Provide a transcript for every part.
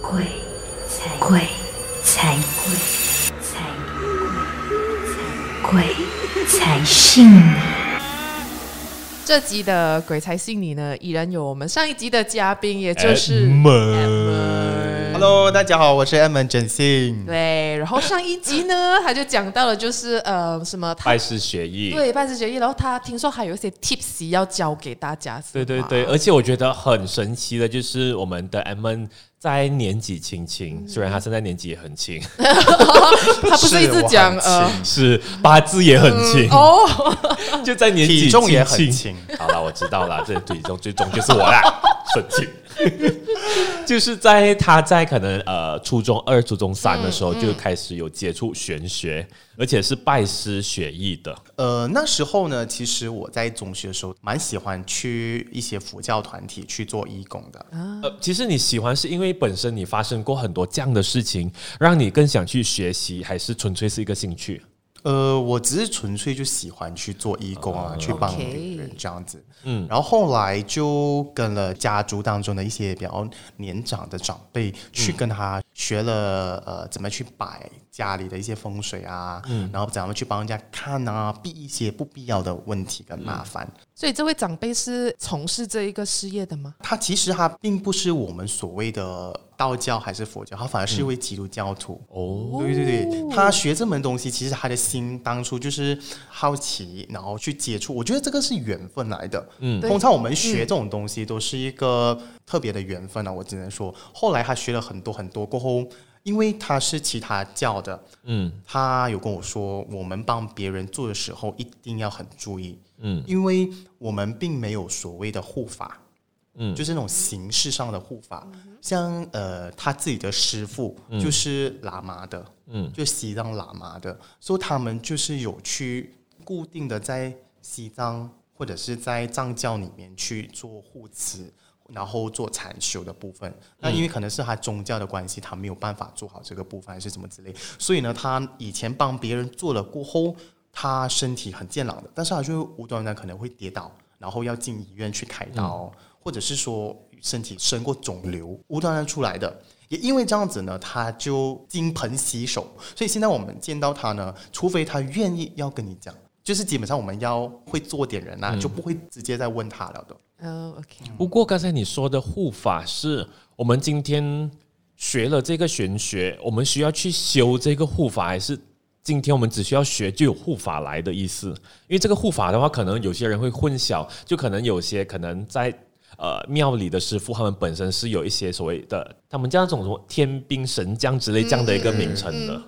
鬼才鬼才鬼才鬼才信你。这集的鬼才信你呢，依然有我们上一集的嘉宾，也就是 Hello，大家好，我是 Edmund 真信。对，然后上一集呢，他就讲到了，就是呃，什么拜师学艺，对，拜师学艺。然后他听说还有一些 tips 要教给大家。对对对，而且我觉得很神奇的，就是我们的 Edmund 在年纪轻轻，虽然他现在年纪也很轻，他不是一直讲 呃，是八字也很轻哦，就在年纪体重也很轻。好了，我知道了，这体重最重就是我啦，很轻。就是在他在可能呃初中二、初中三的时候就开始有接触玄学，而且是拜师学艺的。呃，那时候呢，其实我在中学的时候蛮喜欢去一些佛教团体去做义工的。呃，其实你喜欢是因为本身你发生过很多这样的事情，让你更想去学习，还是纯粹是一个兴趣？呃，我只是纯粹就喜欢去做义工啊，去帮别人这样子。嗯，然后后来就跟了家族当中的一些比较年长的长辈，去跟他学了呃怎么去摆家里的一些风水啊，嗯，然后怎么去帮人家看啊，避一些不必要的问题跟麻烦。所以这位长辈是从事这一个事业的吗？他其实他并不是我们所谓的道教还是佛教，他反而是一位基督教徒。哦，对对对，他学这门东西，其实他的心当初就是好奇，然后去接触。我觉得这个是缘分来的。嗯，通常我们学这种东西都是一个特别的缘分啊，我只能说，后来他学了很多很多过后，因为他是其他教的，嗯，他有跟我说，我们帮别人做的时候一定要很注意。嗯，因为我们并没有所谓的护法，嗯，就是那种形式上的护法，像呃他自己的师傅就是喇嘛的，嗯，就西藏喇嘛的，所以他们就是有去固定的在西藏或者是在藏教里面去做护持，然后做禅修的部分。那因为可能是他宗教的关系，他没有办法做好这个部分，还是什么之类，所以呢，他以前帮别人做了过后。他身体很健朗的，但是他就无端端可能会跌倒，然后要进医院去开刀，或者是说身体生过肿瘤，无端端出来的。也因为这样子呢，他就金盆洗手。所以现在我们见到他呢，除非他愿意要跟你讲，就是基本上我们要会做点人啊，就不会直接再问他了的。哦，OK。不过刚才你说的护法是我们今天学了这个玄学，我们需要去修这个护法，还是？今天我们只需要学就有护法来的意思，因为这个护法的话，可能有些人会混淆，就可能有些可能在呃庙里的师傅，他们本身是有一些所谓的，他们叫那种什么天兵神将之类这样的一个名称的。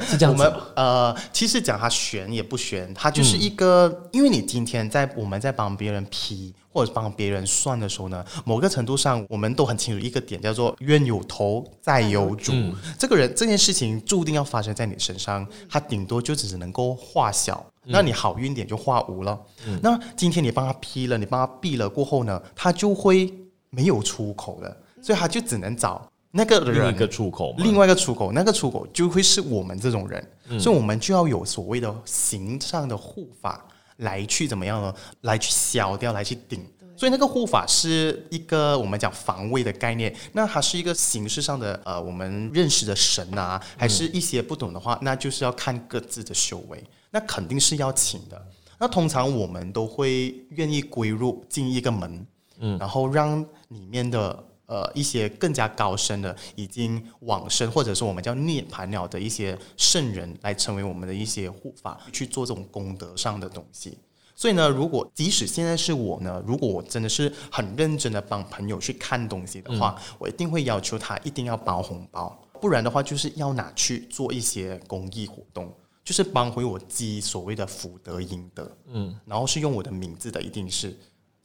是这样子 呃，其实讲它玄也不玄，它就是一个，因为你今天在我们在帮别人批或者帮别人算的时候呢，某个程度上我们都很清楚一个点，叫做冤有头债有主。这个人这件事情注定要发生在你身上，他顶多就只能够化小，那你好运点就化无了。那今天你帮他批了，你帮他避了过后呢，他就会没有出口了，所以他就只能找。那个另一个出口，另外一个出口，那个出口就会是我们这种人，所以我们就要有所谓的形上的护法来去怎么样呢？来去消掉，来去顶。所以那个护法是一个我们讲防卫的概念。那它是一个形式上的呃，我们认识的神啊，还是一些不懂的话，那就是要看各自的修为。那肯定是要请的。那通常我们都会愿意归入进一个门，嗯，然后让里面的。呃，一些更加高深的，已经往生，或者说我们叫涅槃了的一些圣人，来成为我们的一些护法，去做这种功德上的东西。所以呢，如果即使现在是我呢，如果我真的是很认真的帮朋友去看东西的话，我一定会要求他一定要包红包，不然的话就是要拿去做一些公益活动，就是帮回我积所谓的福德阴德。嗯，然后是用我的名字的，一定是，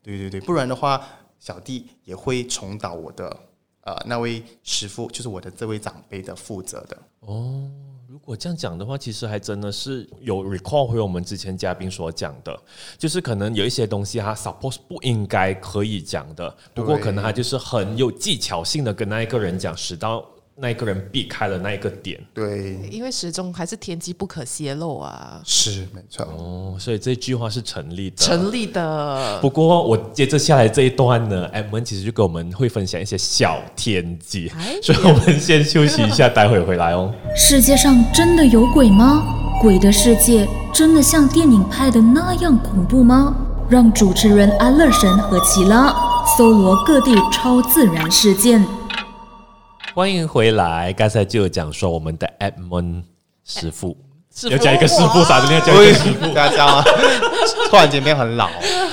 对对对，不然的话。小弟也会重蹈我的呃那位师傅，就是我的这位长辈的负责的哦。如果这样讲的话，其实还真的是有 recall 回我们之前嘉宾所讲的，就是可能有一些东西他 suppose 不应该可以讲的，不过可能他就是很有技巧性的跟那一个人讲，使到那一个人避开了那一个点。对，因为始终还是天机不可泄露啊，是没错。哦，所以这句话是成立的。成立的。不过我接着下来这一段呢，M 们其实就跟我们会分享一些小天机哎，所以我们先休息一下，待会回来哦。世界上真的有鬼吗？鬼的世界真的像电影拍的那样恐怖吗？让主持人安乐神和奇拉搜罗各地超自然事件。欢迎回来，刚才就有讲说我们的 Edmond 师傅。师要加一个师傅，哇啥的，要加一个师傅大家知道吗？突然间变很老，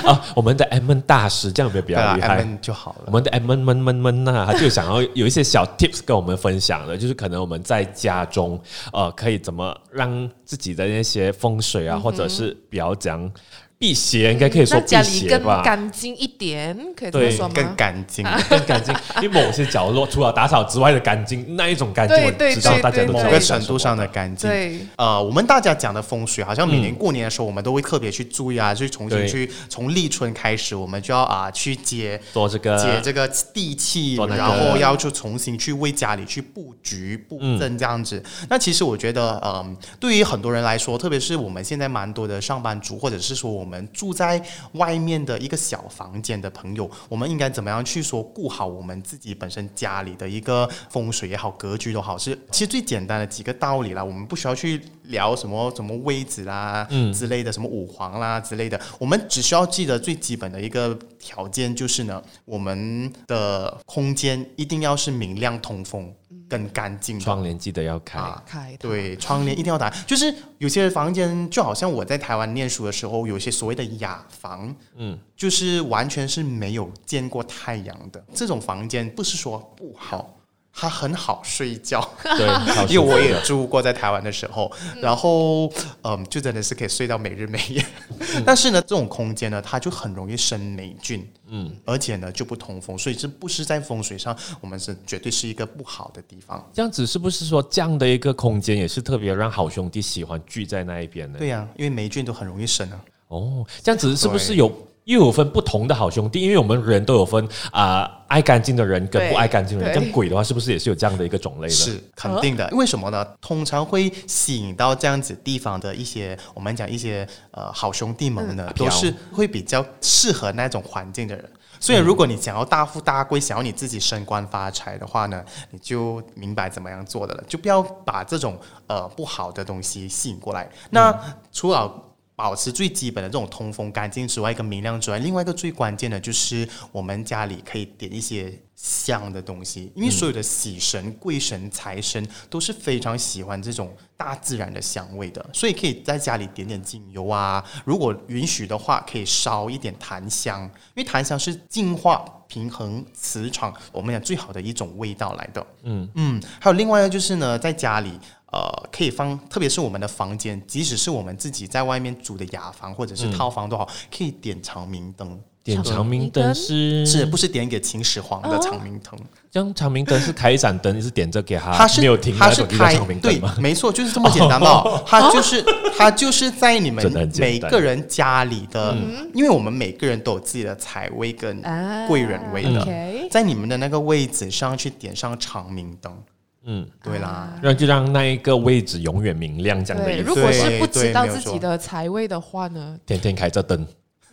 啊！我们的 edmon 大师这样有没有比较厉害就好了。我们的 M 闷闷闷闷呐，他就想要有一些小 tips 跟我们分享的，就是可能我们在家中，呃，可以怎么让自己的那些风水啊，或者是比较讲辟邪，应该可以说辟让家里更邪吧。干净一点，可以这么说吗？更干净，更干净，因为某些角落除了打扫之外的干净，那一种干净，我知道大家都知道某个程度上的干净。对，呃，我们大家讲的风水，好像每嗯年过年的时候，我们都会特别去注意啊，去重新去从立春开始，我们就要啊去接做这个接这个地气，然后要去重新去为家里去布局布阵这样子。那其实我觉得，嗯，对于很多人来说，特别是我们现在蛮多的上班族，或者是说我们住在外面的一个小房间的朋友，我们应该怎么样去说顾好我们自己本身家里的一个风水也好，格局都好，是其实最简单的几个道理啦。我们不需要去聊什么什么位置啦，之类的，什么五黄啦之类的，我们只需要记得最基本的一个条件就是呢，我们的空间一定要是明亮、通风、跟干净。窗帘记得要开。啊开对，窗帘一定要打。就是有些房间，就好像我在台湾念书的时候，有些所谓的雅房，嗯，就是完全是没有见过太阳的这种房间，不是说不好，它很好睡觉。对，因为我也住过在台湾的时候，然后嗯，就真的是可以睡到每日每夜。但是呢，这种空间呢，它就很容易生霉菌，嗯，而且呢就不通风，所以这不是在风水上，我们是绝对是一个不好的地方。这样子是不是说这样的一个空间也是特别让好兄弟喜欢聚在那一边呢？对呀、因为霉菌都很容易生啊。哦，这样子是不是有又有分不同的好兄弟？因为我们人都有分啊、爱干净的人跟不爱干净的人。像鬼的话，是不是也是有这样的一个种类的？是肯定的，为什么呢？通常会吸引到这样子地方的一些，我们讲一些呃好兄弟们呢，都是会比较适合那种环境的人。所以，如果你想要大富大贵，想要你自己升官发财的话呢，你就明白怎么样做的了，就不要把这种呃不好的东西吸引过来。那除了保持最基本的这种通风干净之外，跟明亮之外，另外一个最关键的就是我们家里可以点一些香的东西，因为所有的喜神、贵神、财神都是非常喜欢这种大自然的香味的，所以可以在家里点点精油啊，如果允许的话，可以烧一点檀香，因为檀香是净化、平衡磁场，我们讲最好的一种味道来的。嗯嗯，还有另外一个就是呢，在家里。呃，可以放，特别是我们的房间，即使是我们自己在外面租的雅房或者是套房都好，可以点长明灯。点长明灯是是不是点给秦始皇的长明灯？这样长明灯是开一盏灯，是点着给他，他是没有停他是开长明灯对吗？，没错，就是这么简单的哦。他就是他就是在你们每个人家里的，因为我们每个人都有自己的财位跟啊贵人位的在你们的那个位置上去点上长明灯。嗯，对啦，让就让那一个位置永远明亮，这样的对，意思。如果是不知道自己的财位的话呢，天天开着灯，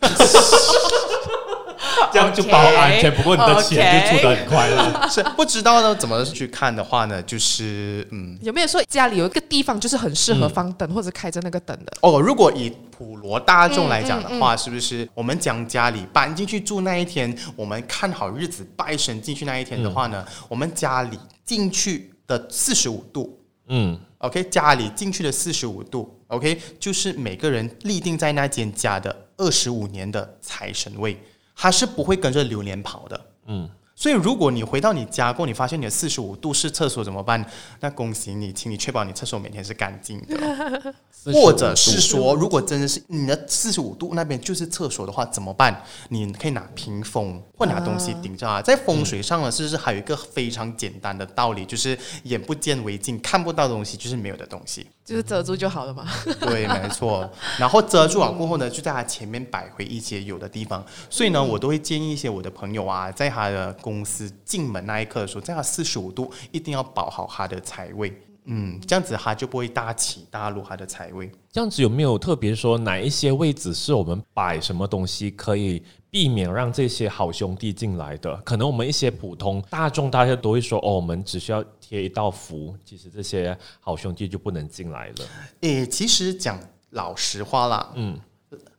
这样就保安全。不过你的钱就出得很快了。是不知道呢怎么去看的话呢，就是嗯。有没有说家里有一个地方就是很适合放灯、或者开着那个灯的？哦，如果以普罗大众来讲的嗯话，是不是我们讲家里搬进去住那一天，我们看好日子拜神进去那一天的话呢，我们家里进去的四十五度嗯，，OK，家里进去的四十五度，OK，就是每个人立定在那间家的二十五年的财神位，它是不会跟着流年跑的。嗯，所以如果你回到你家过后，你发现你的四十五度是厕所怎么办？那恭喜你，请你确保你厕所每天是干净的。或者是说，如果真的是你的四十五度那边就是厕所的话，怎么办？你可以拿屏风或拿东西顶着啊。在风水上呢，是不是还有一个非常简单的道理，就是眼不见为净，看不到的东西就是没有的东西。就是遮住就好了嘛。对，没错。然后遮住好过后呢，就在他前面摆回一些有的地方。所以呢，我都会建议一些我的朋友啊，在他的公司进门那一刻的时候，在他四十五度一定要保好他的财位。嗯，这样子他就不会大起大落他的财位。这样子有没有特别说哪一些位置是我们摆什么东西可以避免让这些好兄弟进来的？可能我们一些普通大众大家都会说哦，我们只需要贴一道符，其实这些好兄弟就不能进来了。诶，其实讲老实话啦，嗯，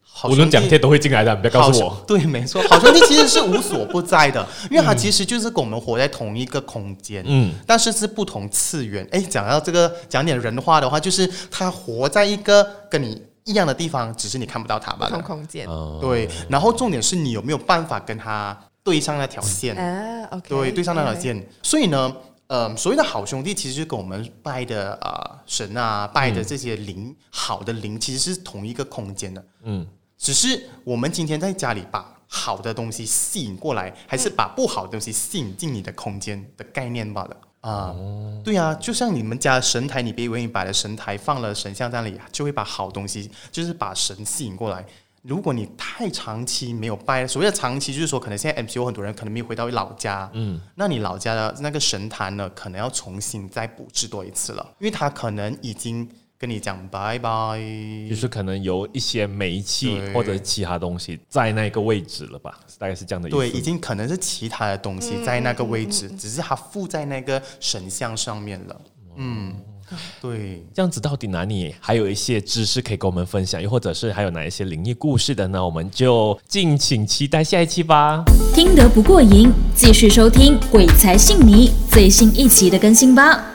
好无论讲贴都会进来的，你不要告好诉我。兄对，没错，好兄弟其实是无所不在的，因为他其实就是跟我们活在同一个空间，嗯，但是是不同次元。哎，讲到这个，讲点人话的话，就是他活在一个跟你一样的地方，只是你看不到它罢不同。空间。哦对，然后重点是你有没有办法跟他对上那条线？啊，OK，对，对上那条线。所以呢，呃，所谓的好兄弟，其实就跟我们拜的呃神啊，拜的这些灵、好的灵，其实是同一个空间的。嗯，只是我们今天在家里把好的东西吸引过来，还是把不好的东西吸引进你的空间的概念罢了。啊、对啊，就像你们家的神台，你别以为你摆了神台放了神像在那里，就会把好东西，就是把神吸引过来。如果你太长期没有拜，所谓的长期就是说，可能现在 MCO 很多人可能没有回到老家，嗯，那你老家的那个神坛呢，可能要重新再布置多一次了，因为他可能已经跟你讲拜拜，就是可能有一些煤气或者其他东西在那个位置了吧，大概是这样的意思。对，已经可能是其他的东西在那个位置，只是它附在那个神像上面了。嗯，对。这样子到底哪里还有一些知识可以跟我们分享，又或者是还有哪一些灵异故事的呢？我们就敬请期待下一期吧。听得不过瘾，继续收听《鬼才信你》最新一期的更新吧。